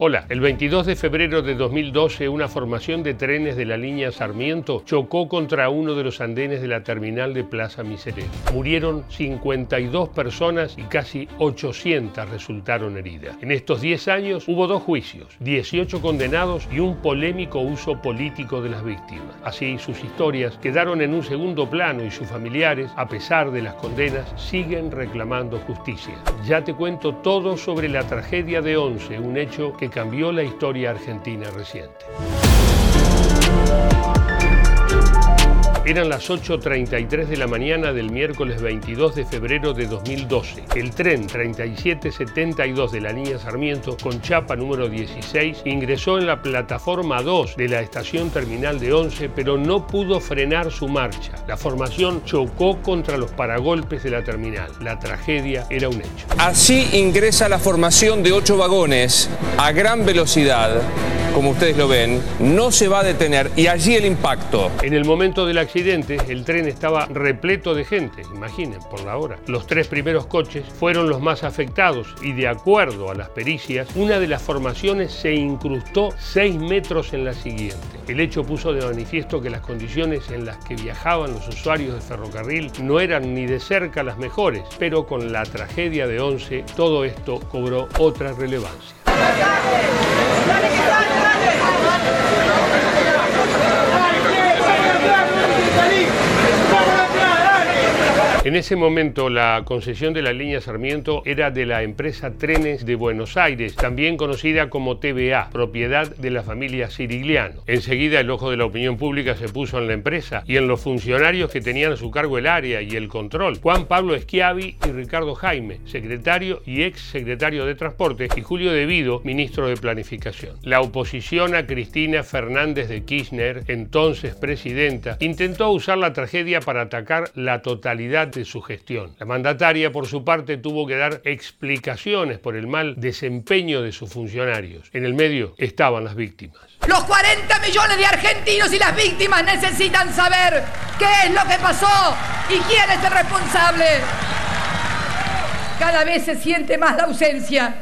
Hola, el 22 de febrero de 2012 una formación de trenes de la línea Sarmiento chocó contra uno de los andenes de la terminal de Plaza Miserere. Murieron 52 personas y casi 800 resultaron heridas. En estos 10 años hubo dos juicios, 18 condenados y un polémico uso político de las víctimas. Así sus historias quedaron en un segundo plano y sus familiares, a pesar de las condenas, siguen reclamando justicia. Ya te cuento todo sobre la tragedia de Once, un hecho que cambió la historia argentina reciente. Eran las 8.33 de la mañana del miércoles 22 de febrero de 2012. El tren 3772 de la línea Sarmiento con chapa número 16 ingresó en la plataforma 2 de la estación terminal de 11, pero no pudo frenar su marcha. La formación chocó contra los paragolpes de la terminal. La tragedia era un hecho. Así ingresa la formación de ocho vagones a gran velocidad como ustedes lo ven, no se va a detener y allí el impacto. En el momento del accidente, el tren estaba repleto de gente, imaginen, por la hora. Los tres primeros coches fueron los más afectados y de acuerdo a las pericias, una de las formaciones se incrustó seis metros en la siguiente. El hecho puso de manifiesto que las condiciones en las que viajaban los usuarios de ferrocarril no eran ni de cerca las mejores, pero con la tragedia de Once todo esto cobró otra relevancia. Thank you. En ese momento la concesión de la línea Sarmiento era de la empresa Trenes de Buenos Aires, también conocida como TVA, propiedad de la familia Sirigliano. Enseguida el ojo de la opinión pública se puso en la empresa y en los funcionarios que tenían a su cargo el área y el control, Juan Pablo Schiavi y Ricardo Jaime, secretario y ex secretario de Transporte, y Julio Devido, ministro de Planificación. La oposición a Cristina Fernández de Kirchner, entonces presidenta, intentó usar la tragedia para atacar la totalidad su gestión. La mandataria, por su parte, tuvo que dar explicaciones por el mal desempeño de sus funcionarios. En el medio estaban las víctimas. Los 40 millones de argentinos y las víctimas necesitan saber qué es lo que pasó y quién es el responsable. Cada vez se siente más la ausencia,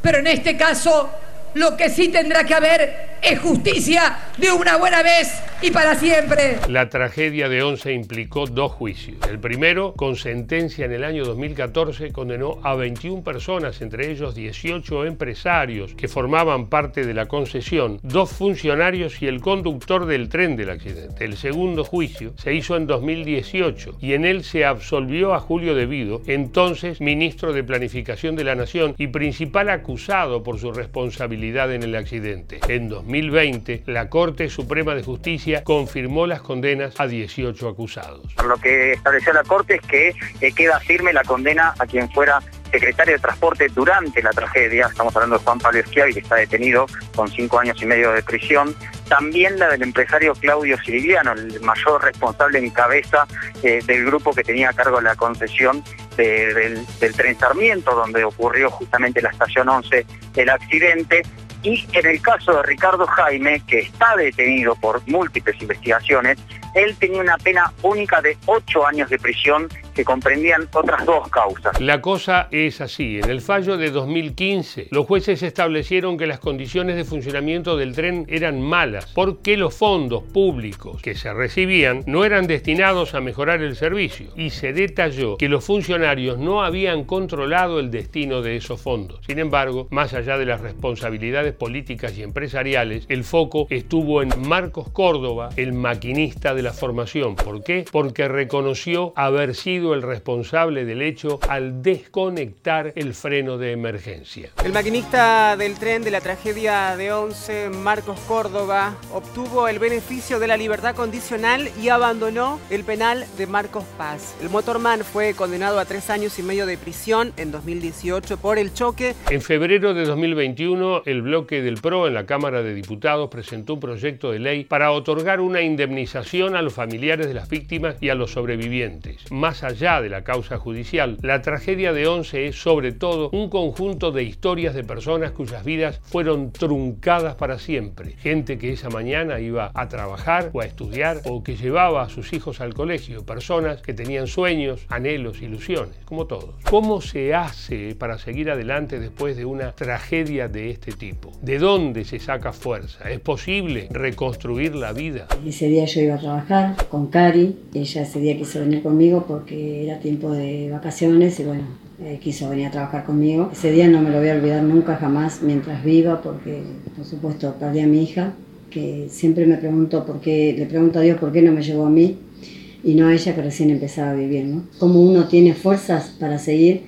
pero en este caso lo que sí tendrá que haber es justicia de una buena vez y para siempre. La tragedia de Once implicó dos juicios. El primero, con sentencia en el año 2014, condenó a 21 personas, entre ellos 18 empresarios que formaban parte de la concesión, dos funcionarios y el conductor del tren del accidente. El segundo juicio se hizo en 2018 y en él se absolvió a Julio Devido, entonces ministro de Planificación de la Nación y principal acusado por su responsabilidad en el accidente. En 2020, la Corte Suprema de Justicia confirmó las condenas a 18 acusados. Lo que estableció la Corte es que eh, queda firme la condena a quien fuera secretario de Transporte durante la tragedia, estamos hablando de Juan Pablo Schiavi, que está detenido con cinco años y medio de prisión, también la del empresario Claudio Sirigliano, el mayor responsable en cabeza eh, del grupo que tenía a cargo la concesión del, del tren Sarmiento, donde ocurrió justamente la estación 11 el accidente, y en el caso de Ricardo Jaime, que está detenido por múltiples investigaciones, él tenía una pena única de ocho años de prisión que comprendían otras dos causas. La cosa es así. En el fallo de 2015, los jueces establecieron que las condiciones de funcionamiento del tren eran malas porque los fondos públicos que se recibían no eran destinados a mejorar el servicio y se detalló que los funcionarios no habían controlado el destino de esos fondos. Sin embargo, más allá de las responsabilidades políticas y empresariales, el foco estuvo en Marcos Córdoba, el maquinista de la formación. ¿Por qué? Porque reconoció haber sido el responsable del hecho al desconectar el freno de emergencia. El maquinista del tren de la tragedia de Once, Marcos Córdoba, obtuvo el beneficio de la libertad condicional y abandonó el penal de Marcos Paz. El motorman fue condenado a tres años y medio de prisión en 2018 por el choque. En febrero de 2021, el bloque del PRO en la Cámara de Diputados presentó un proyecto de ley para otorgar una indemnización a los familiares de las víctimas y a los sobrevivientes, más allá de la causa judicial, la tragedia de Once es sobre todo un conjunto de historias de personas cuyas vidas fueron truncadas para siempre. Gente que esa mañana iba a trabajar o a estudiar o que llevaba a sus hijos al colegio. Personas que tenían sueños, anhelos, ilusiones, como todos. ¿Cómo se hace para seguir adelante después de una tragedia de este tipo? ¿De dónde se saca fuerza? ¿Es posible reconstruir la vida? Ese día yo iba a trabajar con Cari. Ella ese día quiso venir conmigo porque era tiempo de vacaciones y bueno, eh, quiso venir a trabajar conmigo. Ese día no me lo voy a olvidar nunca jamás mientras viva porque por supuesto perdí a mi hija que siempre me pregunto por qué, le pregunto a Dios por qué no me llevó a mí y no a ella que recién empezaba a vivir, ¿no? Cómo uno tiene fuerzas para seguir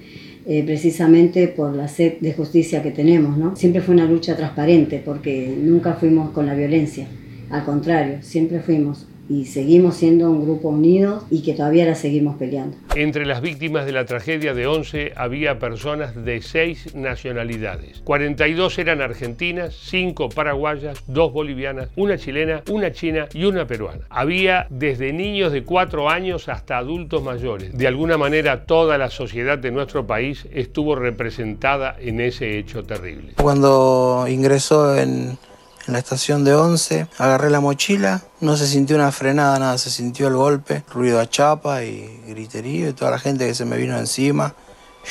eh, precisamente por la sed de justicia que tenemos, ¿no? Siempre fue una lucha transparente porque nunca fuimos con la violencia, al contrario, siempre fuimos y seguimos siendo un grupo unido y que todavía la seguimos peleando. Entre las víctimas de la tragedia de Once había personas de seis nacionalidades. 42 eran argentinas, 5 paraguayas, 2 bolivianas, una chilena, una china y una peruana. Había desde niños de 4 años hasta adultos mayores. De alguna manera toda la sociedad de nuestro país estuvo representada en ese hecho terrible. Cuando ingresó en en la estación de Once, agarré la mochila, no se sintió una frenada, nada, se sintió el golpe, ruido a chapa y griterío y toda la gente que se me vino encima,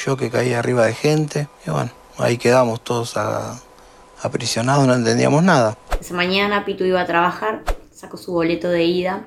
yo que caí arriba de gente, y bueno, ahí quedamos todos aprisionados, no entendíamos nada. Esa mañana Pitu iba a trabajar, sacó su boleto de ida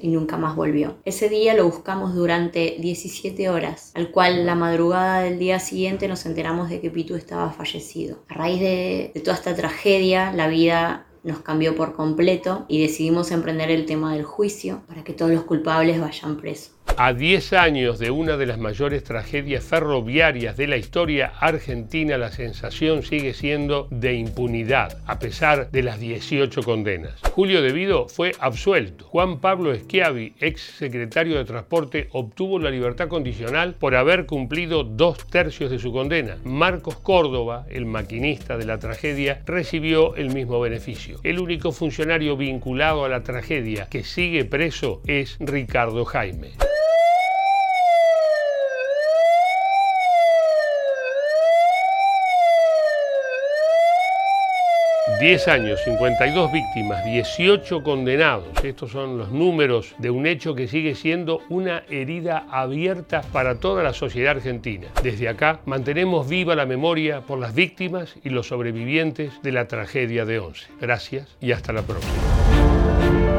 y nunca más volvió. Ese día lo buscamos durante 17 horas, al cual la madrugada del día siguiente nos enteramos de que Pitu estaba fallecido. A raíz de, de toda esta tragedia, la vida nos cambió por completo y decidimos emprender el tema del juicio para que todos los culpables vayan presos. A 10 años de una de las mayores tragedias ferroviarias de la historia argentina, la sensación sigue siendo de impunidad, a pesar de las 18 condenas. Julio Devido fue absuelto. Juan Pablo Schiavi, ex secretario de Transporte, obtuvo la libertad condicional por haber cumplido dos tercios de su condena. Marcos Córdoba, el maquinista de la tragedia, recibió el mismo beneficio. El único funcionario vinculado a la tragedia que sigue preso es Ricardo Jaime. 10 años, 52 víctimas, 18 condenados. Estos son los números de un hecho que sigue siendo una herida abierta para toda la sociedad argentina. Desde acá mantenemos viva la memoria por las víctimas y los sobrevivientes de la tragedia de Once. Gracias y hasta la próxima.